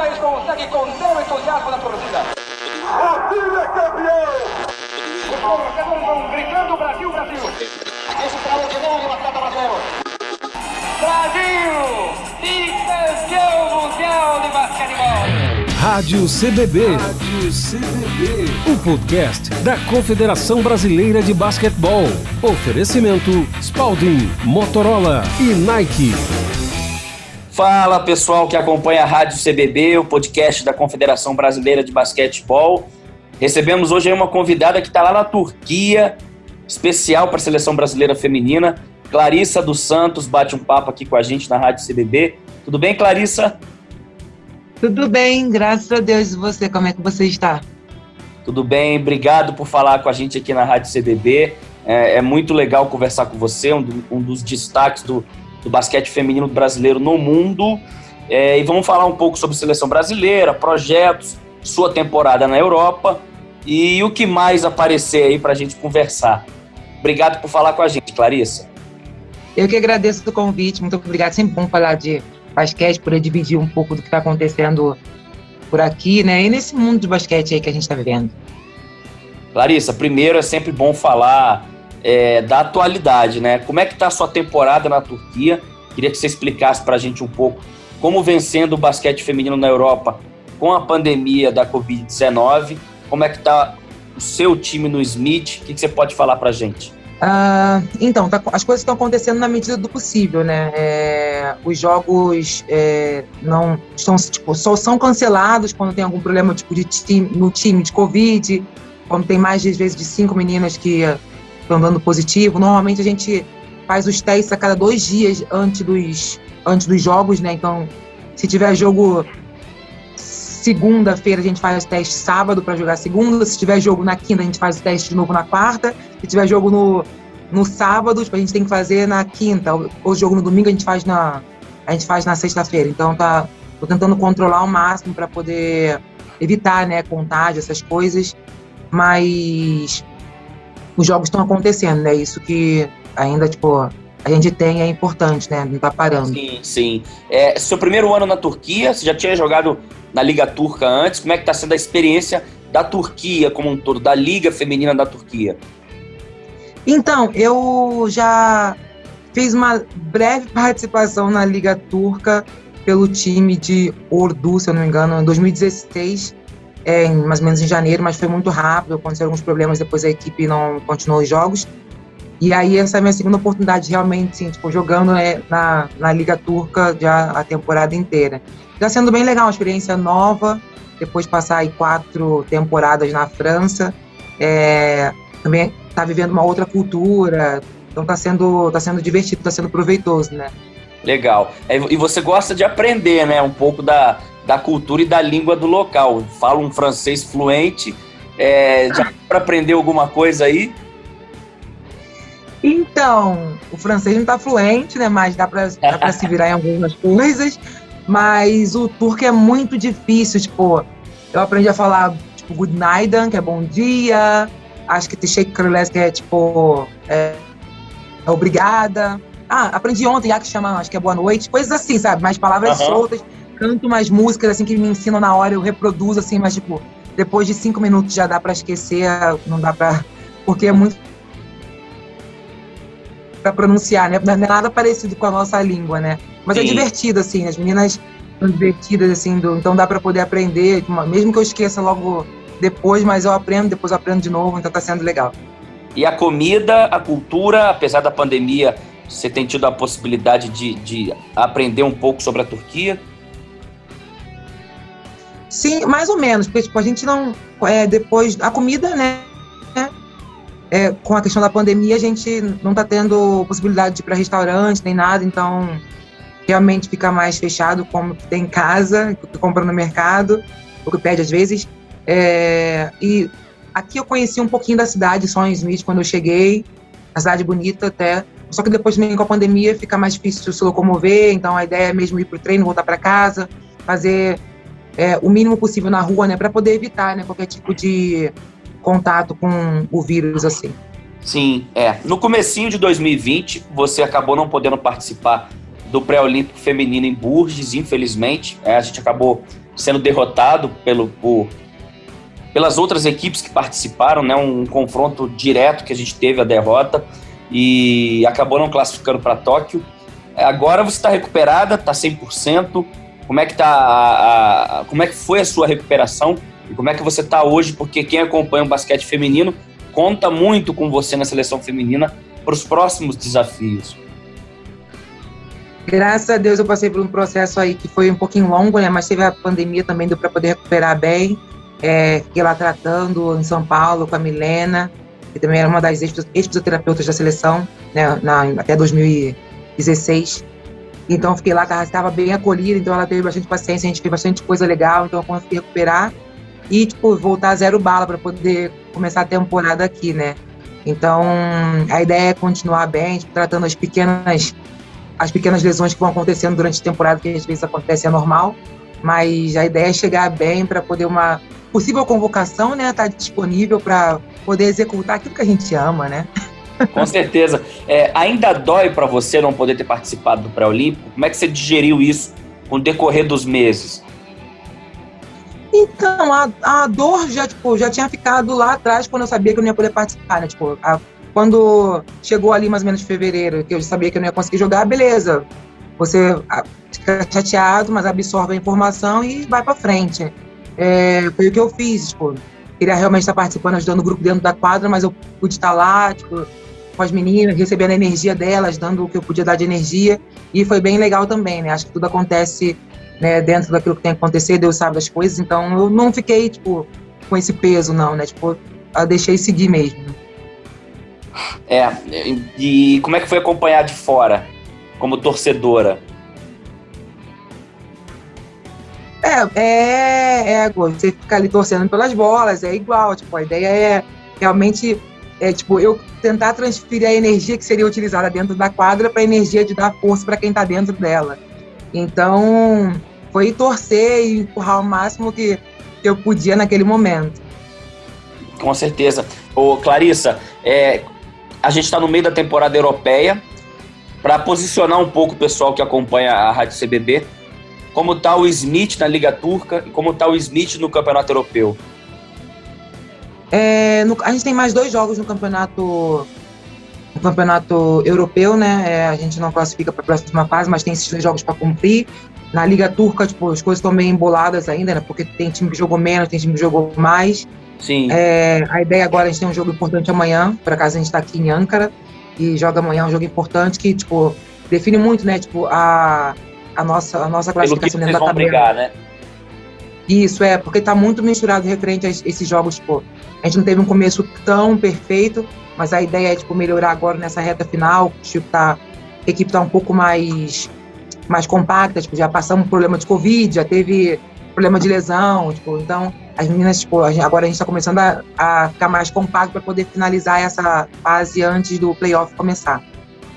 James consegue conter o entusiasmo da torcida. O time é campeão! Os torcedores vão gritando Brasil, Brasil. Esse extraordinário atleta brasileiro. Brasil! Bicampeão mundial de basquetebol! Rádio CBB. Rádio CBB. O podcast da Confederação Brasileira de Basquetebol. Oferecimento Spalding, Motorola e Nike. Fala pessoal que acompanha a Rádio CBB, o podcast da Confederação Brasileira de Basquetebol. Recebemos hoje uma convidada que está lá na Turquia, especial para a seleção brasileira feminina. Clarissa dos Santos bate um papo aqui com a gente na Rádio CBB. Tudo bem, Clarissa? Tudo bem, graças a Deus. E você, como é que você está? Tudo bem, obrigado por falar com a gente aqui na Rádio CBB. É, é muito legal conversar com você, um, do, um dos destaques do, do, basquete feminino brasileiro no mundo. É, e vamos falar um pouco sobre seleção brasileira, projetos, sua temporada na Europa e o que mais aparecer aí para a gente conversar. Obrigado por falar com a gente, Clarissa. Eu que agradeço o convite, muito obrigado. Sempre bom falar de basquete, poder dividir um pouco do que está acontecendo por aqui, né? E nesse mundo de basquete aí que a gente está vivendo. Larissa, primeiro é sempre bom falar é, da atualidade, né? Como é que está a sua temporada na Turquia? Queria que você explicasse para a gente um pouco como vencendo o basquete feminino na Europa com a pandemia da Covid-19. Como é que está o seu time no Smith? O que, que você pode falar para a gente? Uh, então, tá, as coisas estão acontecendo na medida do possível, né? É, os jogos é, não estão, tipo, só são cancelados quando tem algum problema tipo de time, no time de Covid, quando tem mais de, vezes de cinco meninas que estão dando positivo. Normalmente a gente faz os testes a cada dois dias antes dos, antes dos jogos, né? Então, se tiver jogo Segunda-feira a gente faz o teste sábado para jogar segunda. Se tiver jogo na quinta, a gente faz o teste de novo na quarta. Se tiver jogo no, no sábado, a gente tem que fazer na quinta. Ou jogo no domingo a gente faz na, a gente faz na sexta-feira. Então tá, tô tentando controlar ao máximo para poder evitar, né, contágio, essas coisas. Mas os jogos estão acontecendo, né? Isso que ainda, tipo, a gente tem é importante, né? Não tá parando. Sim, sim. É, seu primeiro ano na Turquia, você já tinha jogado na Liga Turca antes? Como é que está sendo a experiência da Turquia como um todo, da Liga Feminina da Turquia? Então, eu já fiz uma breve participação na Liga Turca pelo time de Ordu, se eu não me engano, em 2016, é, mais ou menos em janeiro, mas foi muito rápido, aconteceram alguns problemas, depois a equipe não continuou os jogos. E aí essa é a minha segunda oportunidade realmente, sim, tipo, jogando é, na, na Liga Turca já a temporada inteira. Está sendo bem legal, uma experiência nova, depois de passar aí quatro temporadas na França. É, também está vivendo uma outra cultura, então está sendo, tá sendo divertido, está sendo proveitoso, né? Legal. É, e você gosta de aprender, né, um pouco da, da cultura e da língua do local. Fala um francês fluente, é, já para aprender alguma coisa aí? Então, o francês não está fluente, né? Mas dá para se virar em algumas coisas. Mas o turco é muito difícil, tipo, eu aprendi a falar, tipo, good night, que é bom dia. Acho que Krulés, que é, tipo, é, é, obrigada. Ah, aprendi ontem, já que chama, acho que é boa noite. Coisas assim, sabe? Mais palavras uhum. soltas. Canto mais músicas, assim, que me ensinam na hora, eu reproduzo, assim, mas, tipo, depois de cinco minutos já dá para esquecer, não dá para Porque é muito para pronunciar, né? Não é nada parecido com a nossa língua, né? Mas é Sim. é divertido, assim, as meninas são divertidas, assim, do, então dá para poder aprender, mesmo que eu esqueça logo depois, mas eu aprendo, depois eu aprendo de novo, então tá sendo legal. E a comida, a cultura, apesar da pandemia, você tem tido a possibilidade de, de aprender um pouco sobre a Turquia? Sim, mais ou menos, porque tipo, a gente não. É, depois. A comida, né? É, com a questão da pandemia, a gente não está tendo possibilidade de ir para restaurante nem nada, então realmente fica mais fechado, como tem em casa, que compra no mercado, o que pede às vezes. É, e aqui eu conheci um pouquinho da cidade, só em Smith, quando eu cheguei, a cidade bonita até. Só que depois também com a pandemia fica mais difícil se locomover, então a ideia é mesmo ir para o treino, voltar para casa, fazer é, o mínimo possível na rua, né, para poder evitar né, qualquer tipo de contato com o vírus assim. Sim, é. No comecinho de 2020, você acabou não podendo participar do pré-olímpico feminino em Bourges, infelizmente. É, a gente acabou sendo derrotado pelo, por, pelas outras equipes que participaram, né? Um, um confronto direto que a gente teve a derrota e acabou não classificando para Tóquio. Agora você está recuperada, está 100%. Como é que tá a, a, como é que foi a sua recuperação e como é que você está hoje? Porque quem acompanha o basquete feminino conta muito com você na seleção feminina para os próximos desafios. Graças a Deus eu passei por um processo aí que foi um pouquinho longo, né? Mas teve a pandemia também, deu para poder recuperar bem. É, fiquei lá tratando em São Paulo com a Milena, que também era uma das ex-fisioterapeutas da seleção, né? Na, até 2016. Então fiquei lá, estava bem acolhida, então ela teve bastante paciência, a gente fez bastante coisa legal, então eu consegui recuperar e tipo voltar zero bala para poder começar a temporada aqui, né? Então a ideia é continuar bem, tipo, tratando as pequenas as pequenas lesões que vão acontecendo durante a temporada, que às vezes acontece, é normal, mas a ideia é chegar bem para poder uma possível convocação, né, estar tá disponível para poder executar aquilo que a gente ama, né? Com certeza. É, ainda dói para você não poder ter participado do pré-olímpico? Como é que você digeriu isso com o decorrer dos meses? Então, a, a dor já, tipo, já tinha ficado lá atrás quando eu sabia que eu não ia poder participar, né? Tipo, a quando chegou ali mais ou menos fevereiro, que eu sabia que eu não ia conseguir jogar, beleza. Você fica chateado, mas absorve a informação e vai para frente. É, foi o que eu fiz, tipo, queria realmente estar participando, ajudando o grupo dentro da quadra, mas eu pude estar lá, tipo, com as meninas, recebendo a energia delas, dando o que eu podia dar de energia, e foi bem legal também, né? Acho que tudo acontece né, dentro daquilo que tem que acontecer, Deus sabe das coisas, então eu não fiquei, tipo, com esse peso, não, né? Tipo, eu deixei seguir mesmo. É, e como é que foi acompanhar de fora, como torcedora? É, é, é, você fica ali torcendo pelas bolas, é igual, tipo, a ideia é realmente, é, tipo, eu tentar transferir a energia que seria utilizada dentro da quadra para a energia de dar força para quem está dentro dela. Então, foi torcer e empurrar o máximo que, que eu podia naquele momento. Com certeza. Ô, Clarissa, é, a gente está no meio da temporada europeia. Para posicionar um pouco o pessoal que acompanha a Rádio CBB, como está o Smith na Liga Turca e como está o Smith no Campeonato Europeu? É, no, a gente tem mais dois jogos no campeonato no campeonato europeu, né? É, a gente não classifica para a próxima fase, mas tem esses dois jogos para cumprir. Na Liga Turca, tipo, as coisas estão meio emboladas ainda, né? Porque tem time que jogou menos, tem time que jogou mais. Sim. É, a ideia agora, a gente tem um jogo importante amanhã, por acaso a gente está aqui em Ankara, e joga amanhã um jogo importante que, tipo, define muito, né, tipo, a, a, nossa, a nossa classificação dentro da tabela. Brigar, né? Isso, é, porque está muito misturado referente a esses jogos, tipo, a gente não teve um começo tão perfeito, mas a ideia é, tipo, melhorar agora nessa reta final, tipo, tá, a equipe está um pouco mais, mais compacta, tipo, já passamos um problema de Covid, já teve problema de lesão, tipo, então as meninas, tipo, agora a gente está começando a, a, ficar mais compacto para poder finalizar essa fase antes do playoff começar.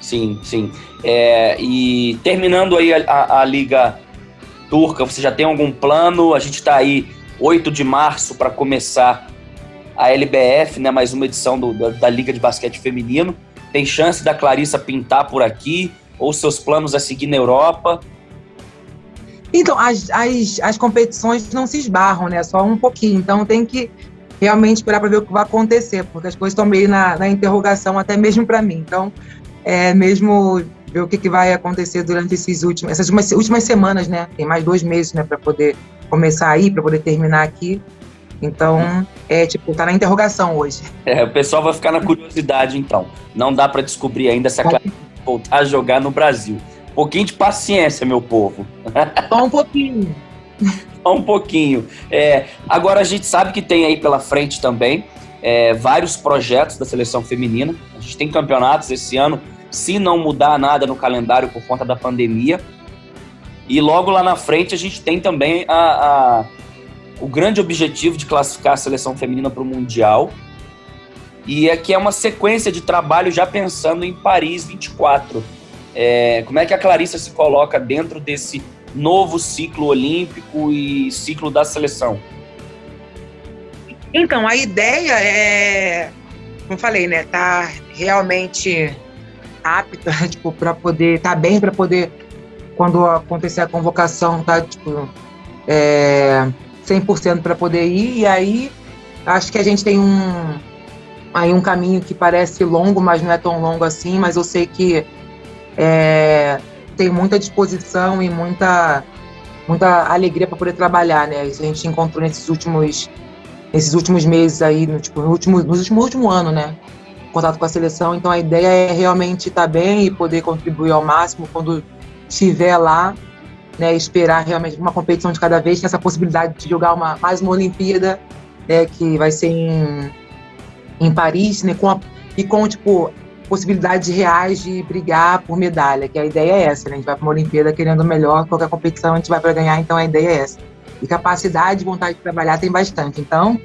Sim, sim. É, e terminando aí a, a, a, Liga Turca, você já tem algum plano? A gente está aí 8 de março para começar a LBF, né, mais uma edição do, da, da Liga de Basquete Feminino. Tem chance da Clarissa pintar por aqui? Ou seus planos a seguir na Europa? Então, as, as, as competições não se esbarram, né? Só um pouquinho. Então, tem que realmente esperar para ver o que vai acontecer, porque as coisas estão meio na, na interrogação, até mesmo para mim. Então, é mesmo ver o que, que vai acontecer durante esses últimos, essas últimas, últimas semanas, né? Tem mais dois meses, né, para poder começar aí, para poder terminar aqui. Então, é tipo, tá na interrogação hoje. É, o pessoal vai ficar na curiosidade, então. Não dá para descobrir ainda se a Clara voltar a jogar no Brasil. Um pouquinho de paciência, meu povo. Só um pouquinho. Só um pouquinho. É, agora a gente sabe que tem aí pela frente também é, vários projetos da seleção feminina. A gente tem campeonatos esse ano, se não mudar nada no calendário por conta da pandemia. E logo lá na frente a gente tem também a, a o grande objetivo de classificar a seleção feminina para o Mundial. E aqui é uma sequência de trabalho já pensando em Paris 24. É, como é que a Clarissa se coloca dentro desse novo ciclo olímpico e ciclo da seleção? Então, a ideia é, como falei, né, tá realmente apta, tipo, para poder, tá bem para poder quando acontecer a convocação, tá, tipo, é, 100% para poder ir. E aí, acho que a gente tem um, aí um caminho que parece longo, mas não é tão longo assim. Mas eu sei que é, tem muita disposição e muita, muita alegria para poder trabalhar, né? A gente encontrou nesses últimos, nesses últimos meses aí, no, tipo, no último, no último, último ano, né? Contato com a seleção. Então a ideia é realmente estar tá bem e poder contribuir ao máximo quando estiver lá né, esperar realmente uma competição de cada vez, tem essa possibilidade de jogar uma, mais uma Olimpíada, né, que vai ser em, em Paris, né, com a, e com, tipo, possibilidades reais de brigar por medalha, que a ideia é essa, né, a gente vai para uma Olimpíada querendo melhor, qualquer competição a gente vai para ganhar, então a ideia é essa. E capacidade, vontade de trabalhar tem bastante, então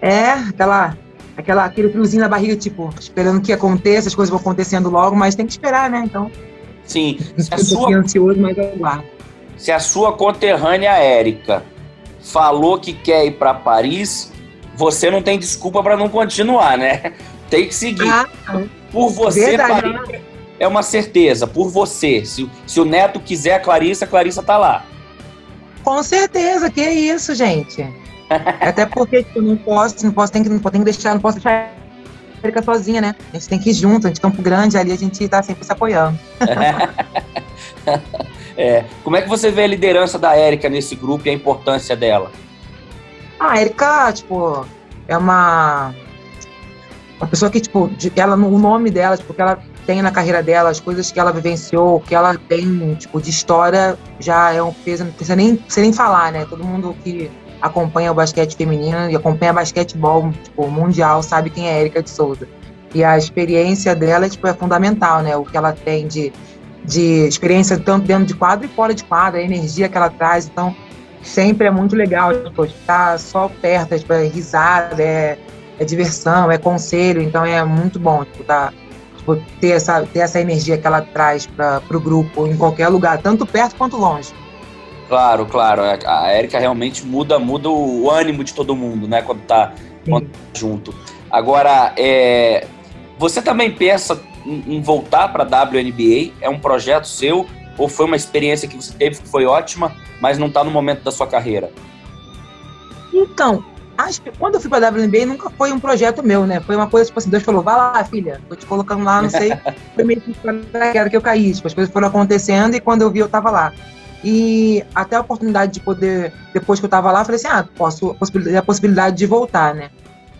é aquela aquela aquele friozinho na barriga, tipo, esperando que aconteça, as coisas vão acontecendo logo, mas tem que esperar, né, então... Sim, se a sua... ansioso, mas aguardo se a sua conterrânea Érica falou que quer ir para Paris, você não tem desculpa para não continuar, né? Tem que seguir. Ah, Por você, verdade, Paris né? é uma certeza. Por você. Se, se o Neto quiser a Clarissa, a Clarissa tá lá. Com certeza, que é isso, gente. Até porque tipo, não posso, não posso, tem que, não tem que deixar, não posso deixar a Erika sozinha, né? A gente tem que ir junto, a gente Campo Grande, ali a gente tá sempre se apoiando. É, como é que você vê a liderança da Érica nesse grupo e a importância dela? Ah, a Érica, tipo, é uma uma pessoa que, tipo, ela, o nome dela, tipo, que ela tem na carreira dela, as coisas que ela vivenciou, que ela tem, tipo, de história, já é um peso, não precisa nem, precisa nem falar, né? Todo mundo que acompanha o basquete feminino e acompanha basquetebol, tipo, mundial, sabe quem é Erika de Souza. E a experiência dela, tipo, é fundamental, né? O que ela tem de de experiência tanto dentro de quadro e fora de quadro, a energia que ela traz. Então, sempre é muito legal tipo, estar só perto, tipo, é risada, é, é, diversão, é conselho. Então, é muito bom tipo, tá, tipo, ter, essa, ter essa energia que ela traz para o grupo em qualquer lugar, tanto perto quanto longe. Claro, claro. A Érica realmente muda, muda o ânimo de todo mundo, né? Quando tá, quando tá junto. Agora, é, você também pensa em, voltar para a WNBA? É um projeto seu ou foi uma experiência que você teve que foi ótima, mas não está no momento da sua carreira? Então, acho que quando eu fui para a WNBA nunca foi um projeto meu, né? Foi uma coisa tipo assim, Deus falou, vai lá, filha, tô te colocando lá, não sei. foi meio que eu caí, tipo, as coisas foram acontecendo e quando eu vi eu tava lá. E até a oportunidade de poder, depois que eu tava lá, eu falei assim, ah, posso, a possibilidade de voltar, né?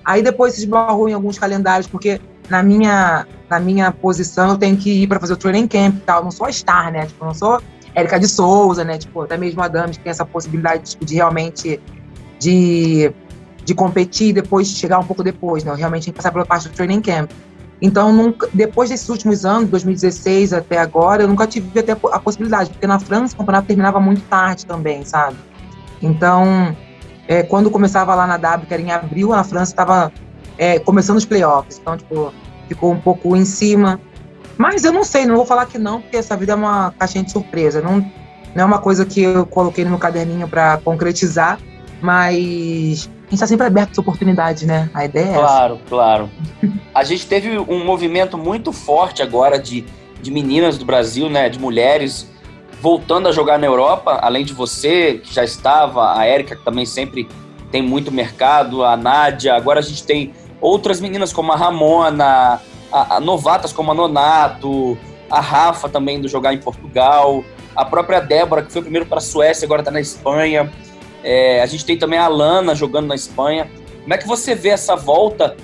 Aí depois se esbarrou em alguns calendários, porque na minha, na minha posição, eu tenho que ir para fazer o training camp e tal. Não sou a star, né? Tipo, não sou Érica de Souza, né? Tipo, até mesmo a que tem essa possibilidade tipo, de realmente de, de competir e depois chegar um pouco depois, né? Eu realmente que passar pela parte do training camp. Então, nunca, depois desses últimos anos, 2016 até agora, eu nunca tive até a possibilidade, porque na França o campeonato terminava muito tarde também, sabe? Então, é, quando começava lá na W, que era em abril, na França estava é, começando os playoffs. Então, tipo, ficou um pouco em cima. Mas eu não sei, não vou falar que não, porque essa vida é uma caixinha de surpresa. Não, não é uma coisa que eu coloquei no meu caderninho para concretizar, mas a gente está sempre aberto às oportunidades, né? A ideia é Claro, claro. A gente teve um movimento muito forte agora de, de meninas do Brasil, né? De mulheres voltando a jogar na Europa, além de você, que já estava, a Érica, que também sempre tem muito mercado, a Nádia, agora a gente tem outras meninas como a Ramona, a, a novatas como a Nonato, a Rafa também do jogar em Portugal, a própria Débora, que foi primeiro para a Suécia, agora está na Espanha. É, a gente tem também a Alana jogando na Espanha. Como é que você vê essa volta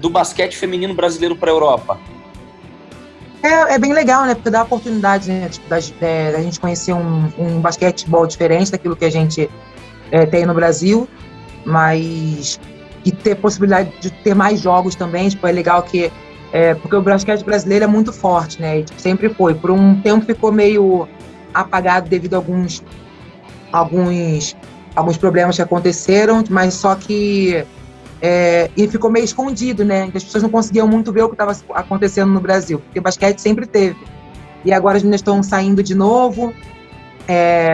do basquete feminino brasileiro para a Europa? É, é, bem legal, né? Porque dá a oportunidade né, tipo, da, é, da, gente conhecer um, um basquetebol diferente daquilo que a gente é, tem no Brasil, mas e ter possibilidade de ter mais jogos também, tipo, é legal que é, porque o basquete brasileiro é muito forte, né? E, tipo, sempre foi. Por um tempo ficou meio apagado devido a alguns alguns alguns problemas que aconteceram, mas só que é, e ficou meio escondido, né? As pessoas não conseguiam muito ver o que estava acontecendo no Brasil, porque basquete sempre teve. E agora as meninas estão saindo de novo,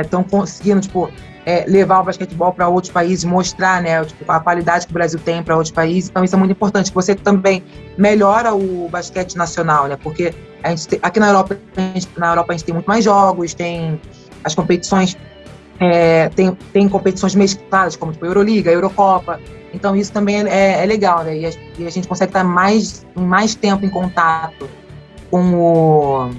estão é, conseguindo, tipo, é, levar o basquetebol para outros países, mostrar né, tipo, a qualidade que o Brasil tem para outros países. Então, isso é muito importante. Você também melhora o basquete nacional, né? Porque a gente tem, aqui na Europa, gente, na Europa a gente tem muito mais jogos, tem as competições é, tem, tem competições mescladas, como tipo, Euroliga, Eurocopa. Então isso também é, é legal, né? E a, e a, gente consegue estar mais, mais tempo em contato com o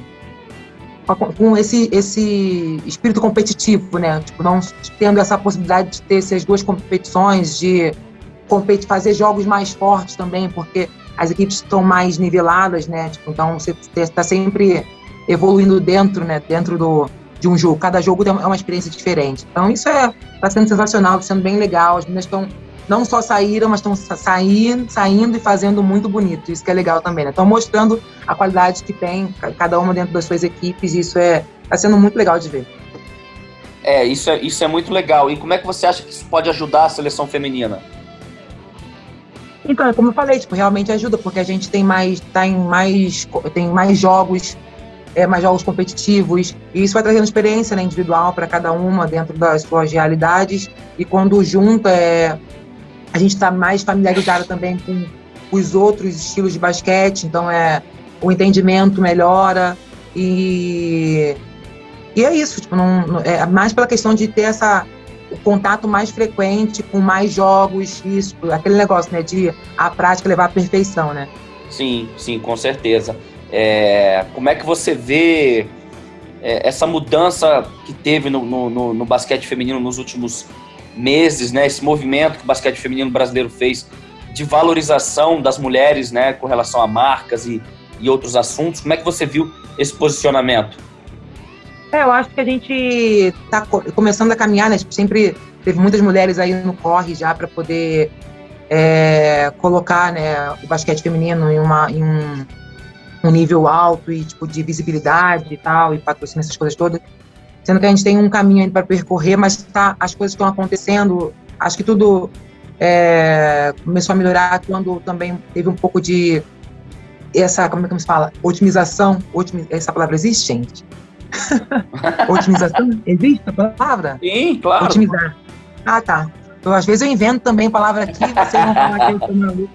com esse, esse espírito competitivo, né? Tipo, não tendo essa possibilidade de ter essas duas competições, de competir, fazer jogos mais fortes também, porque as equipes estão mais niveladas, né? Tipo, então você está sempre evoluindo dentro, né? Dentro do, de um jogo. Cada jogo é uma experiência diferente. Então isso é está sendo sensacional, está sendo bem legal. As meninas estão não só saíram, mas estão saindo, saindo e fazendo muito bonito. Isso que é legal também, né? Estão mostrando a qualidade que tem cada uma dentro das suas equipes. Isso é está sendo muito legal de ver. É isso, é, isso é muito legal. E como é que você acha que isso pode ajudar a seleção feminina? Então, como eu falei, tipo, realmente ajuda, porque a gente tem mais, tá em mais, tem mais jogos, é, mais jogos competitivos, e isso vai trazendo experiência né, individual para cada uma dentro das suas realidades, e quando junta, é, a gente está mais familiarizado também com os outros estilos de basquete, então é o entendimento melhora, e, e é isso, tipo, não, não, é mais pela questão de ter essa o contato mais frequente com mais jogos, isso, aquele negócio, né, de a prática levar à perfeição, né? Sim, sim, com certeza. É, como é que você vê é, essa mudança que teve no, no, no, basquete feminino nos últimos meses, né? Esse movimento que o basquete feminino brasileiro fez de valorização das mulheres, né, com relação a marcas e, e outros assuntos. Como é que você viu esse posicionamento? É, eu acho que a gente está começando a caminhar, né? Tipo, sempre teve muitas mulheres aí no corre já para poder é, colocar né, o basquete feminino em, uma, em um, um, nível alto e tipo de visibilidade e tal, e patrocínio, essas coisas todas. Sendo que a gente tem um caminho ainda para percorrer, mas tá, as coisas estão acontecendo. Acho que tudo é, começou a melhorar quando também teve um pouco de essa, como é que se fala? Otimização. Otim, essa palavra existe, gente? Otimização? Existe a palavra? Sim, claro. Otimizar. Ah, tá. Então, às vezes eu invento também palavra aqui, vocês vão falar que eu sou maluco.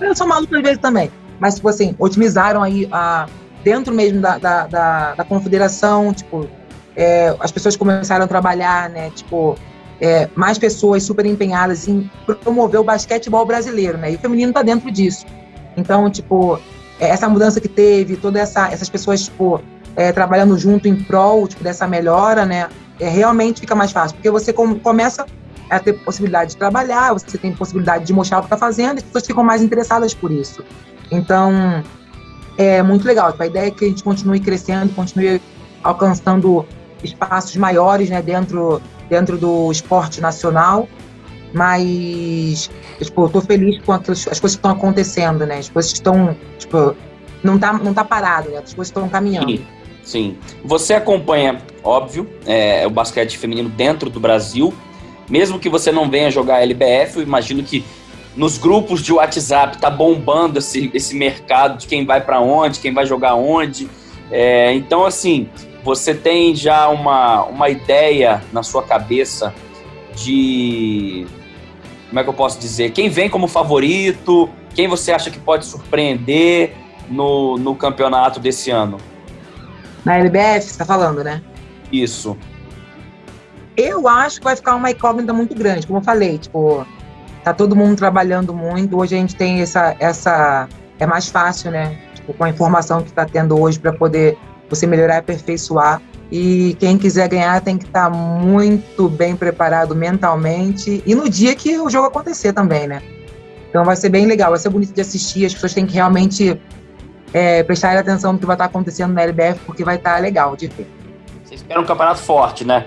Eu sou maluco às vezes também. Mas, tipo assim, otimizaram aí a, dentro mesmo da, da, da, da confederação, tipo, é, as pessoas começaram a trabalhar, né, tipo, é, mais pessoas super empenhadas em promover o basquetebol brasileiro, né, e o feminino tá dentro disso. Então, tipo, é, essa mudança que teve, todas essa, essas pessoas, tipo, é, trabalhando junto em prol tipo, dessa melhora, né, é, realmente fica mais fácil, porque você com, começa a ter possibilidade de trabalhar, você tem possibilidade de mostrar o que está fazendo, e as pessoas ficam mais interessadas por isso. Então, é muito legal. Tipo, a ideia é que a gente continue crescendo, continue alcançando espaços maiores né, dentro, dentro do esporte nacional, mas tipo, eu tô feliz com aquelas, as coisas que estão acontecendo, né? As coisas estão, tipo, não tá, não tá parado, né? As coisas estão caminhando. Sim. Sim. Você acompanha, óbvio, é, o basquete feminino dentro do Brasil. Mesmo que você não venha jogar LBF, eu imagino que nos grupos de WhatsApp tá bombando esse, esse mercado de quem vai para onde, quem vai jogar onde. É, então, assim, você tem já uma, uma ideia na sua cabeça de. Como é que eu posso dizer? Quem vem como favorito? Quem você acha que pode surpreender no, no campeonato desse ano? Na LBF, você está falando, né? Isso. Eu acho que vai ficar uma incógnita muito grande, como eu falei, tipo, tá todo mundo trabalhando muito. Hoje a gente tem essa. essa é mais fácil, né? Tipo, com a informação que está tendo hoje para poder você melhorar e aperfeiçoar. E quem quiser ganhar tem que estar tá muito bem preparado mentalmente e no dia que o jogo acontecer também, né? Então vai ser bem legal, vai ser bonito de assistir. As pessoas têm que realmente é, prestarem atenção no que vai estar acontecendo na LBF, porque vai estar legal de ver. Você espera um campeonato forte, né?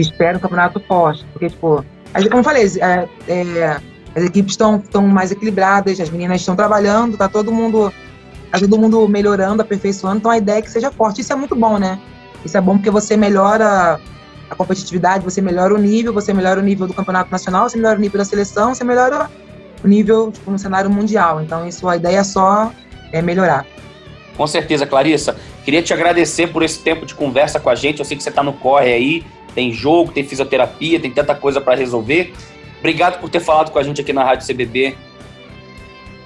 Espero um campeonato forte, porque, tipo, como eu falei, é, é, as equipes estão mais equilibradas, as meninas estão trabalhando, tá todo mundo tá todo mundo melhorando, aperfeiçoando, então a ideia é que seja forte. Isso é muito bom, né? Isso é bom porque você melhora a competitividade, você melhora o nível, você melhora o nível do campeonato nacional, você melhora o nível da seleção, você melhora o nível tipo, no cenário mundial. Então, isso a ideia é só é melhorar. Com certeza, Clarissa. Queria te agradecer por esse tempo de conversa com a gente. Eu sei que você está no corre aí, tem jogo, tem fisioterapia, tem tanta coisa para resolver. Obrigado por ter falado com a gente aqui na Rádio CBB.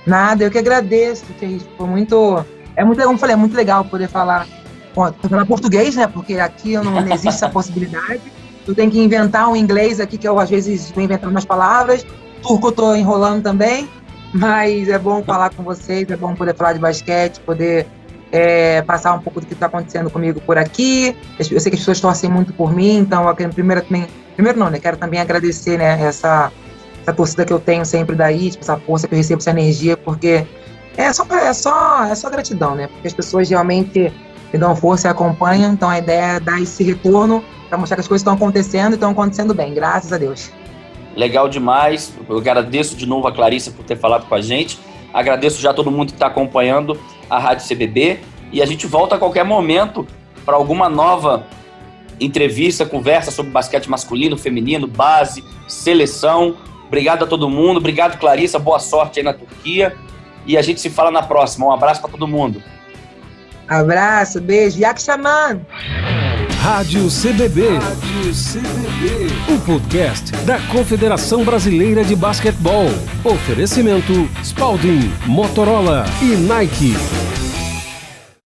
Nada, eu que agradeço, que foi muito, é muito, como falei, é muito legal poder falar, falar português, né? Porque aqui não, não existe essa possibilidade. eu tenho que inventar um inglês aqui, que eu às vezes estou inventando umas palavras. Turco eu estou enrolando também, mas é bom falar com vocês, é bom poder falar de basquete, poder é, passar um pouco do que está acontecendo comigo por aqui. Eu sei que as pessoas torcem muito por mim, então eu quero primeiro também, primeiro não, né? Quero também agradecer, né, essa, essa torcida que eu tenho sempre daí, tipo, essa força que eu recebo, essa energia, porque é só, é só, é só gratidão, né? Porque as pessoas realmente me dão força e acompanham, então a ideia é dar esse retorno para mostrar que as coisas estão acontecendo e estão acontecendo bem, graças a Deus. Legal demais. Eu agradeço de novo a Clarissa por ter falado com a gente. Agradeço já todo mundo que está acompanhando a Rádio CBB. E a gente volta a qualquer momento para alguma nova entrevista, conversa sobre basquete masculino, feminino, base, seleção. Obrigado a todo mundo. Obrigado, Clarissa. Boa sorte aí na Turquia. E a gente se fala na próxima. Um abraço para todo mundo. Abraço, beijo. Yakshaman! Rádio CBB. Rádio CBB. O podcast da Confederação Brasileira de Basquetebol. Oferecimento Spalding, Motorola e Nike.